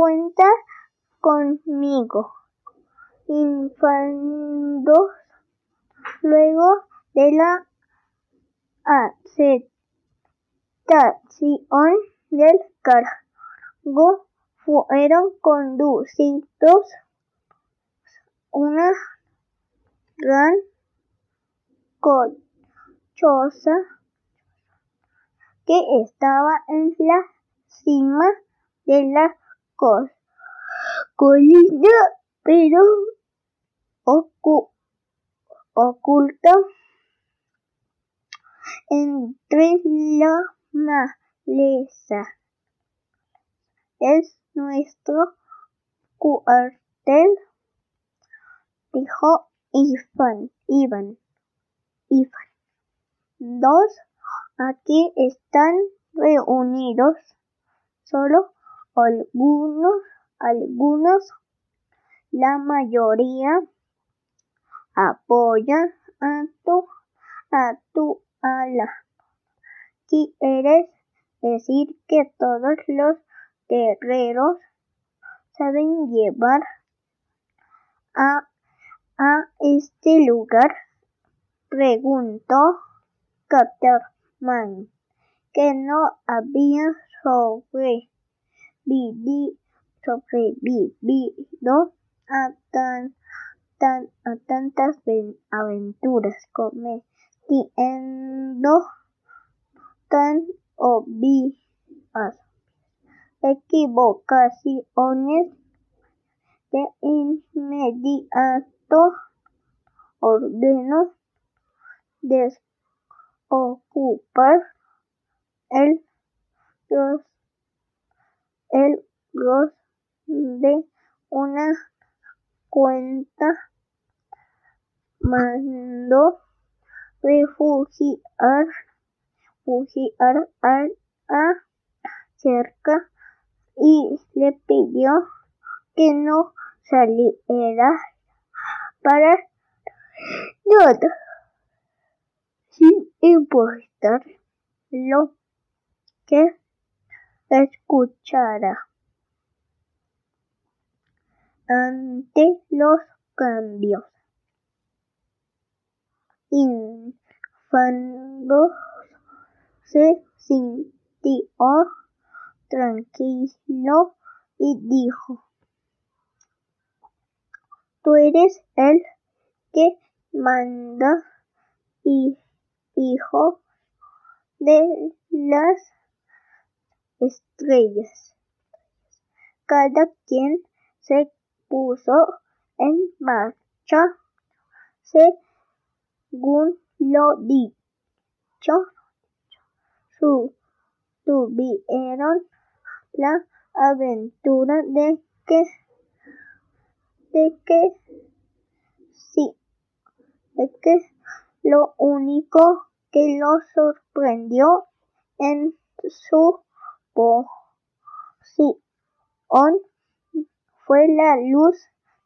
cuenta conmigo. Infandos luego de la aceptación del cargo fueron conducidos una gran cochosa que estaba en la cima de la colina, pero oculta entre la maleza. Es nuestro cuartel, dijo Iván. Iván. Iván. Dos aquí están reunidos solo algunos, algunos, la mayoría apoya a tu, a tu ala. ¿Quieres decir que todos los guerreros saben llevar a, a este lugar? Preguntó Caterman, que no había sobrevivido, sobrevivido a, tan, tan, a tantas aventuras, cometiendo tan obvias equivocaciones de inmediato. Ordenó desocupar el los, el los de una cuenta mandó refugiar, refugiar a, a cerca y le pidió que no saliera para nada, sin importar lo que escuchara. Ante los cambios, Infando se sintió tranquilo y dijo, tú eres el que manda y hijo de las estrellas. Cada quien se puso en marcha según lo dicho. Tuvieron la aventura de que de que sí de que lo único que lo sorprendió en su posición fue la luz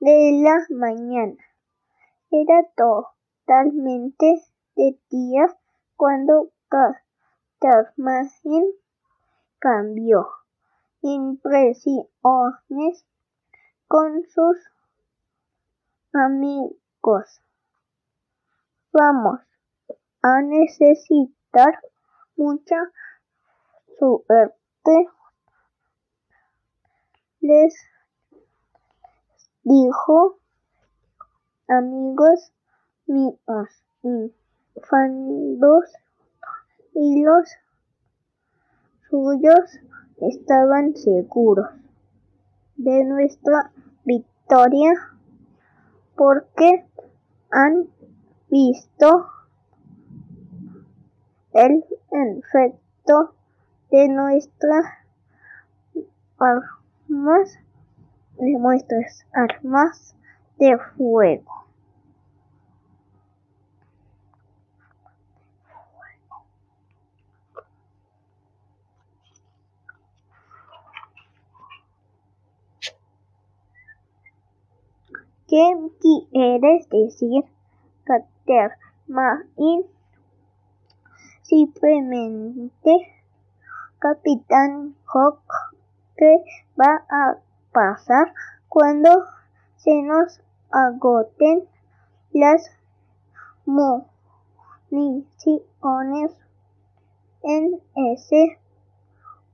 de la mañana. Era totalmente de día cuando Tasmanian cambió impresiones con sus amigos. Vamos a necesitar mucha suerte, les dijo amigos míos, infandos y los suyos estaban seguros de nuestra victoria porque han visto el efecto de nuestras armas, de nuestras armas de fuego. ¿Qué quieres decir, Catermain? Simplemente, Capitán Hawk, que va a pasar cuando se nos agoten las municiones en ese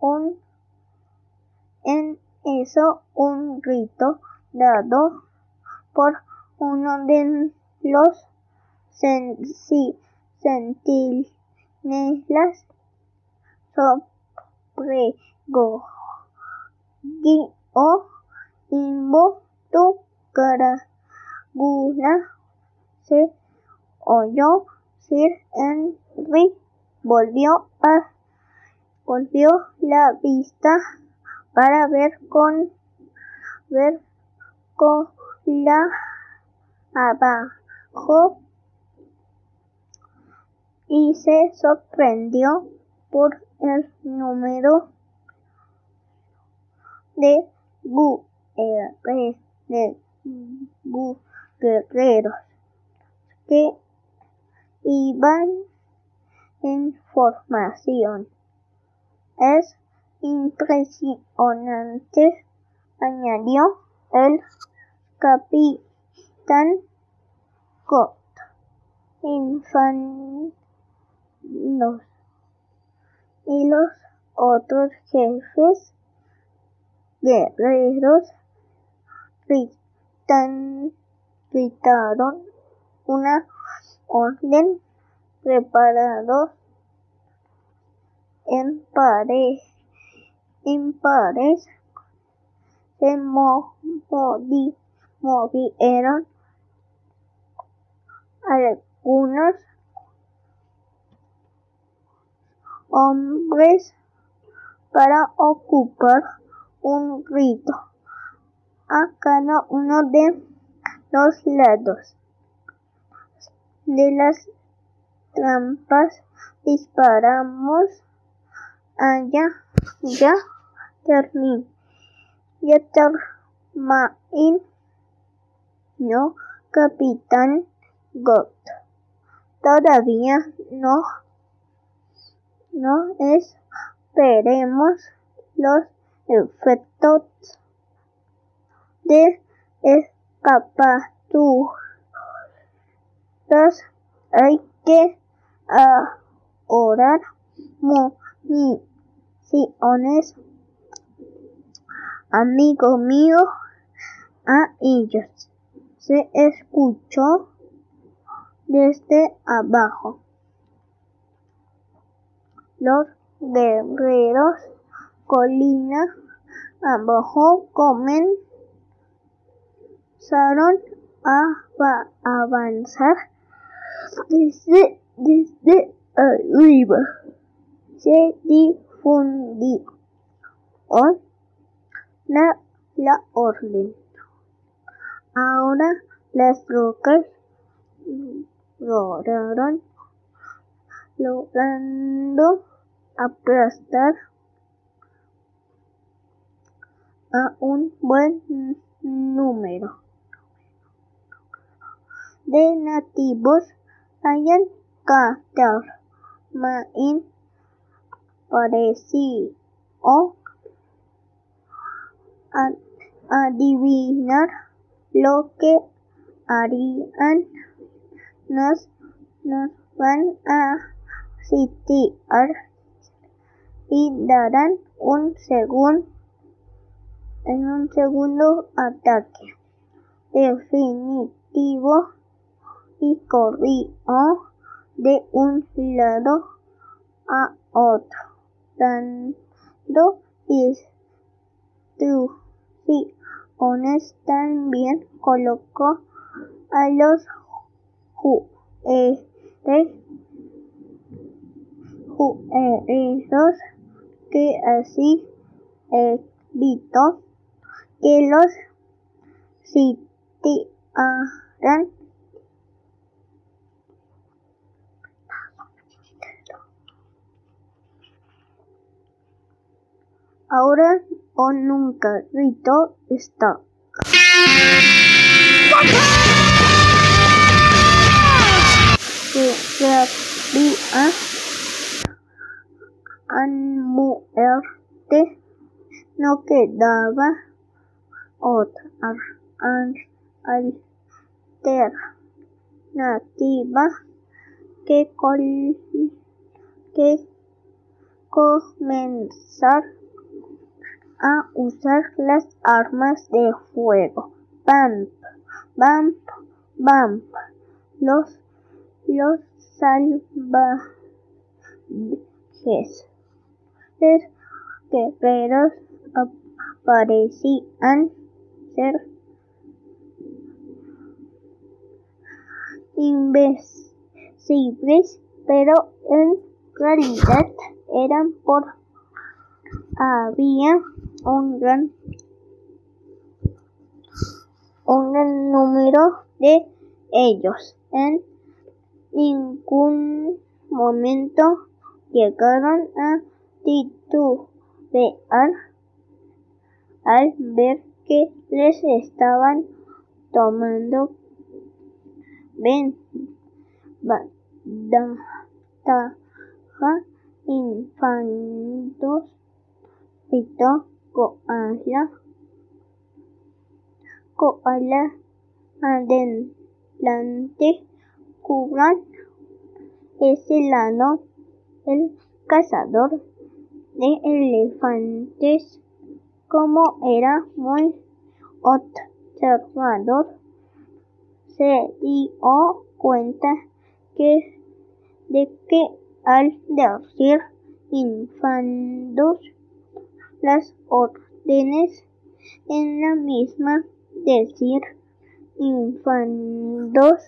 un en eso un grito dado por uno de los centinelas sobrego o imbo tu caragula se oyó Sir Henry volvió a volvió la vista para ver con ver con la abajo y se sorprendió por el número de, guerreros que iban en formación. Es impresionante, añadió el capitán Scott. Infantes y los otros jefes guerreros gritaron una orden preparados en pares, en pares. Se movieron algunos hombres para ocupar un rito. A cada uno de los lados de las trampas disparamos. Allá ya terminé. Ya terminé. No capitán Gott. Todavía no no esperemos los efectos de escapaturas. Hay que orar municiones. Amigo mío. A ellos se escuchó desde abajo los guerreros colina abajo comenzaron a avanzar desde, desde arriba. Se difundió la, la orden. Ahora las rocas rodaron logrando aplastar a un buen número de nativos. Hayan Main pareció adivinar lo que harían. Nos, nos van a sitiar y darán un segundo en un segundo ataque definitivo y corrió de un lado a otro dando instrucciones. También colocó a los jueces jueces que así evitó que los sitiaran. Ahora o nunca gritó está que había a muerte no quedaba otra alternativa que, que comenzar a usar las armas de fuego. Bam, bam, bam. Los, los salvajes. Los guerreros parecían ser invencibles, pero en realidad eran por había un gran un gran número de ellos. En ningún momento llegaron a titubear al ver que les estaban tomando ventaja infantos pitó koala koala adelante cubran ese lado el cazador de elefantes como era muy observador se dio cuenta que de que al decir infandos las órdenes en la misma decir infandos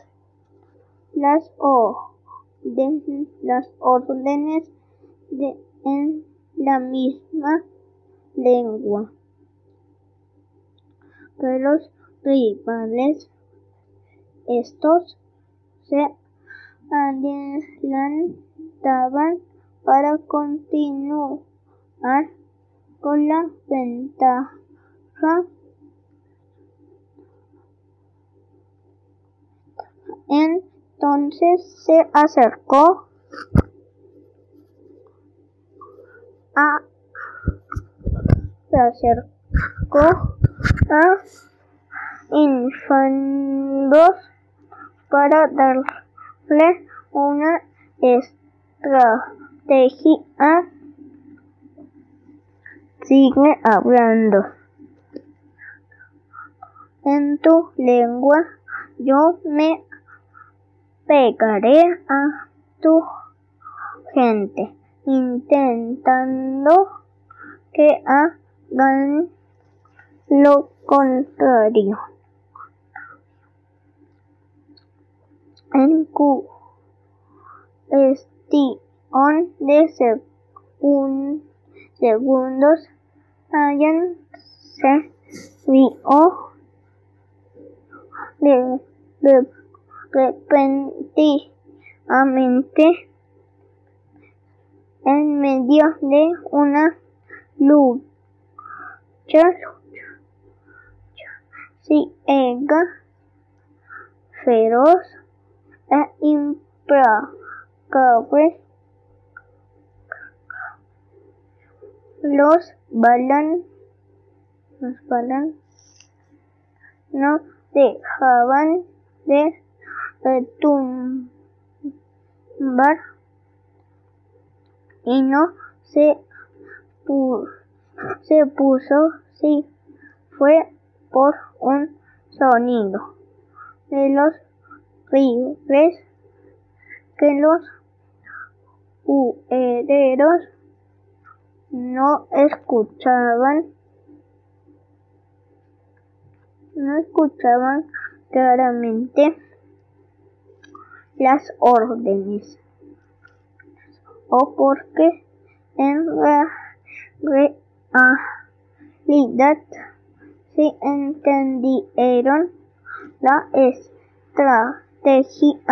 las órdenes, las órdenes de, en la misma lengua que los rivales estos se adelantaban para continuar con la ventaja. Entonces se acercó a se acercó a infandos para darle una estrategia. Sigue hablando. En tu lengua yo me pegaré a tu gente intentando que hagan lo contrario. en cuestión de segundos Ryan se vio de, de repentinamente en medio de una lucha ciega feroz e implacable. Los balan, los balan no dejaban de retumbar y no se, se puso si fue por un sonido de los ves que los herederos no escuchaban no escuchaban claramente las órdenes o porque en realidad se entendieron la estrategia estrategia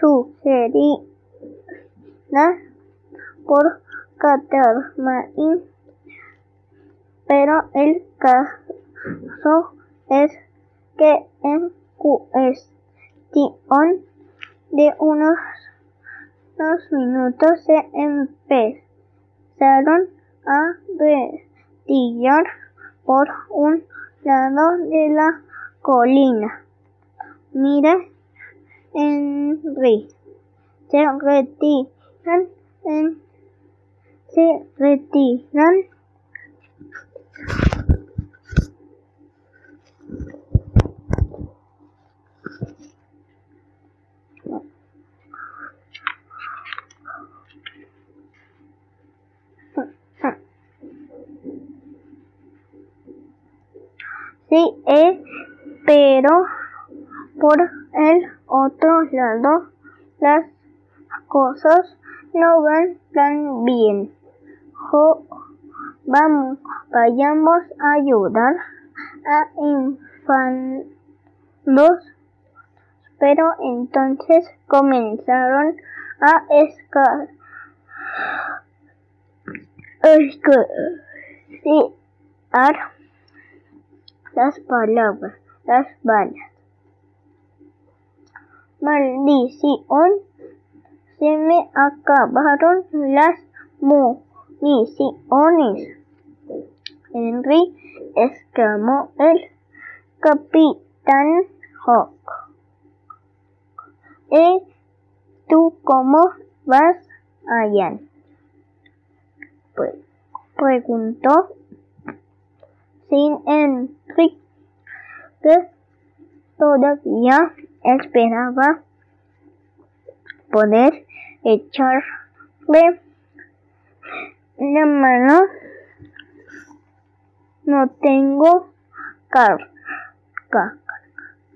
sugerida por Catermain, pero el caso es que en cuestión de unos, unos minutos se empezaron a retirar por un lado de la colina. Mire, Henry, se retiran, en, se retiran Sí, eh, pero por el otro lado las cosas no van tan bien. vamos, vayamos a ayudar a infandos. Pero entonces comenzaron a escalar las palabras, las balas. Maldición, se me acabaron las municiones. Henry exclamó el capitán Hawk. ¿Y tú cómo vas allá? Pues, preguntó sin Enrique, que todavía esperaba poder echarle la mano. No tengo carga,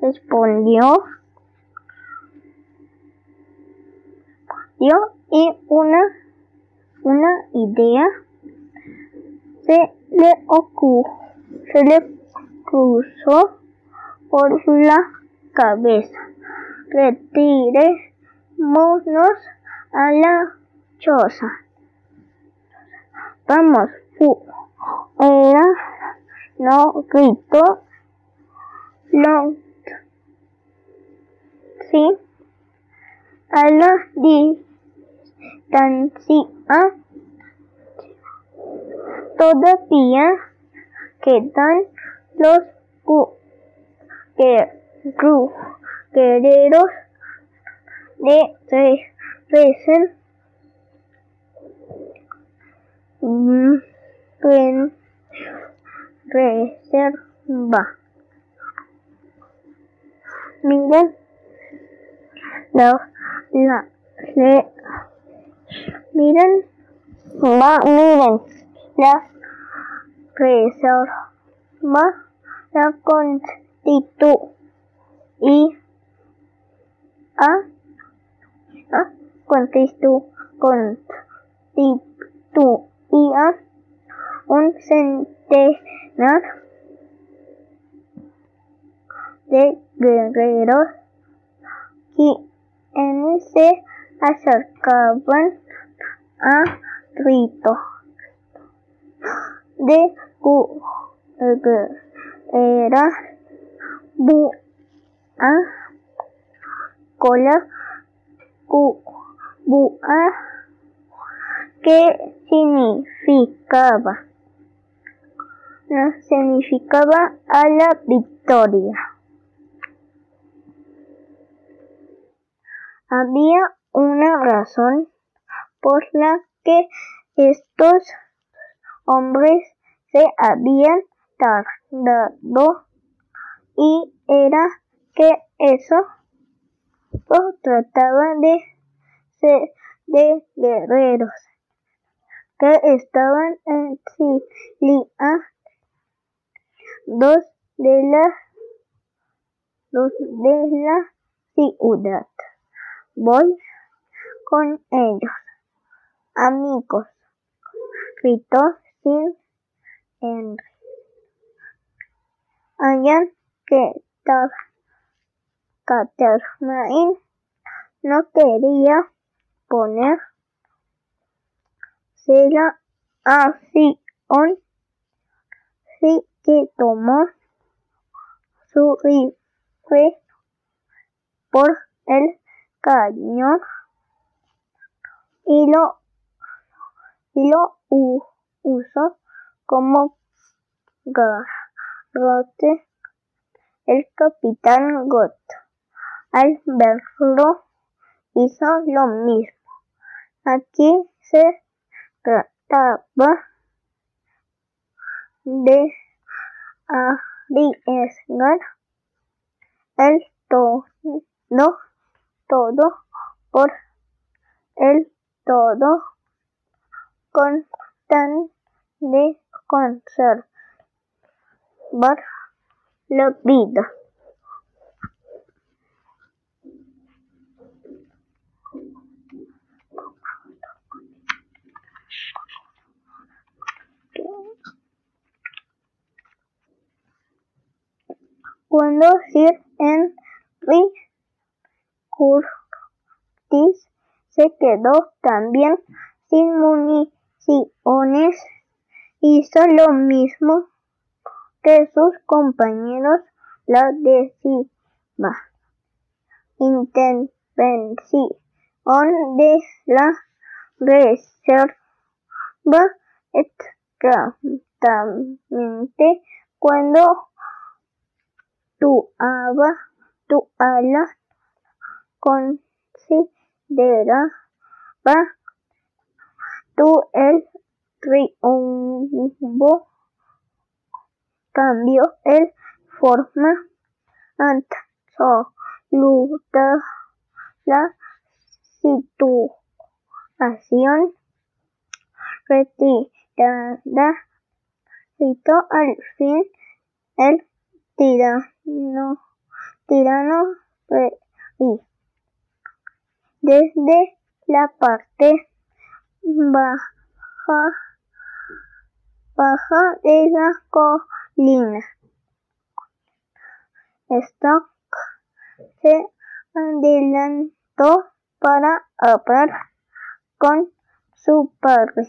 respondió. y una, una idea se le ocurrió se le cruzó por la cabeza. Retirémonos a la choza. Vamos, era, no gritó, no, sí, a la distancia. Todavía que dan los guerreros de reserva en reserva. Miren la, la, le, miren, la miren la reserva la constituía a, constitu, constituía un centenar de guerreros quienes se acercaban a rito. De era bu a cola bua que significaba significaba a la victoria. Había una razón por la que estos hombres se habían tardado y era que eso trataba de ser de guerreros que estaban en Silia dos de la dos de la ciudad. Voy con ellos amigos gritó sin Henry. Hayan que Catermain no quería poner la acción, sí que tomó su rifle por el cañón y lo, y lo usó como brote. El capitán Gott, al verlo, hizo lo mismo. Aquí se trataba de arriesgar el todo, todo por el todo con tan de conservar la vida. Cuando Sir Henry Curtis se quedó también sin municiones, hizo lo mismo que sus compañeros la décima intervención de la reserva exactamente cuando tu aba, tu ala consideraba tú el triunfo cambio el forma absoluta la situación retirada citó al fin el tirano tirano y desde la parte baja baja de la colina. Stock se adelantó para hablar con su padre.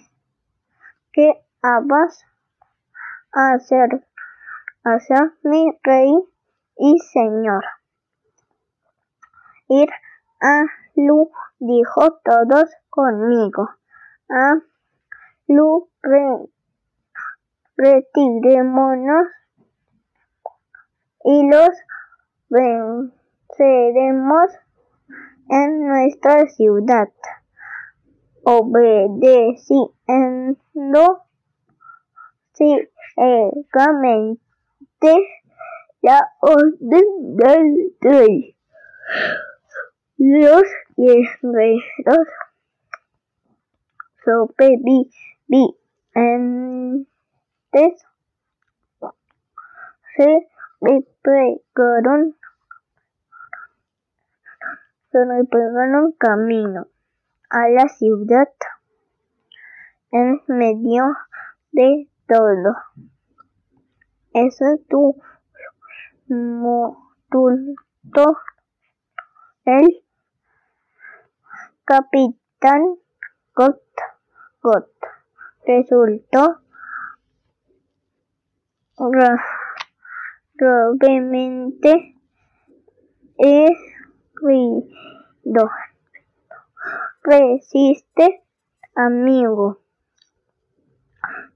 que habas hacer? A ser mi rey y señor. Ir a Lu, dijo todos conmigo. A Lu, retirémonos y los venceremos en nuestra ciudad, obedeciendo ciegamente la orden del rey. Los guerreros se replegaron, se replegaron camino a la ciudad en medio de todo. Eso tu motulto el capitán Gott, Gott resultó gravemente herido. Resiste, amigo.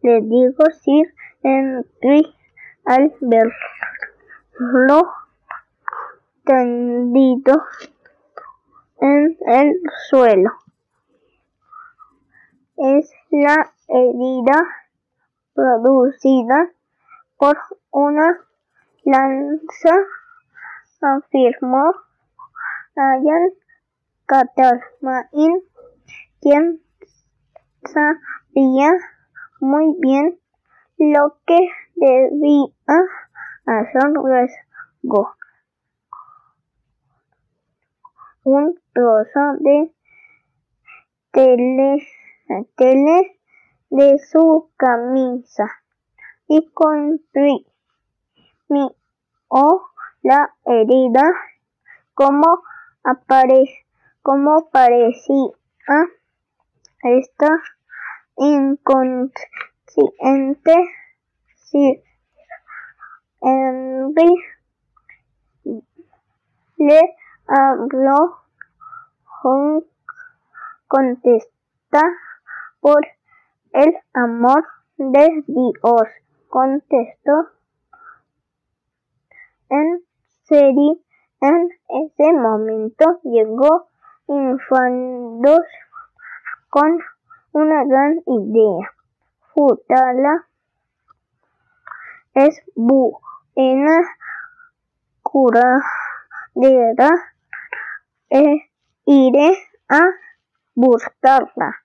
Le digo Sir Henry al verlo tendido en el suelo. Es la herida producida por una lanza, afirmó Ryan Catermain, quien sabía muy bien lo que debía hacer luego. Un trozo de tele, tele de su camisa y comprimió la herida como, apare, como parecía esta inconsciente si Henry. Le habló contesta por el amor de Dios contestó en serie. En ese momento llegó Infandos con una gran idea. Futala es buena curadera. E iré a buscarla.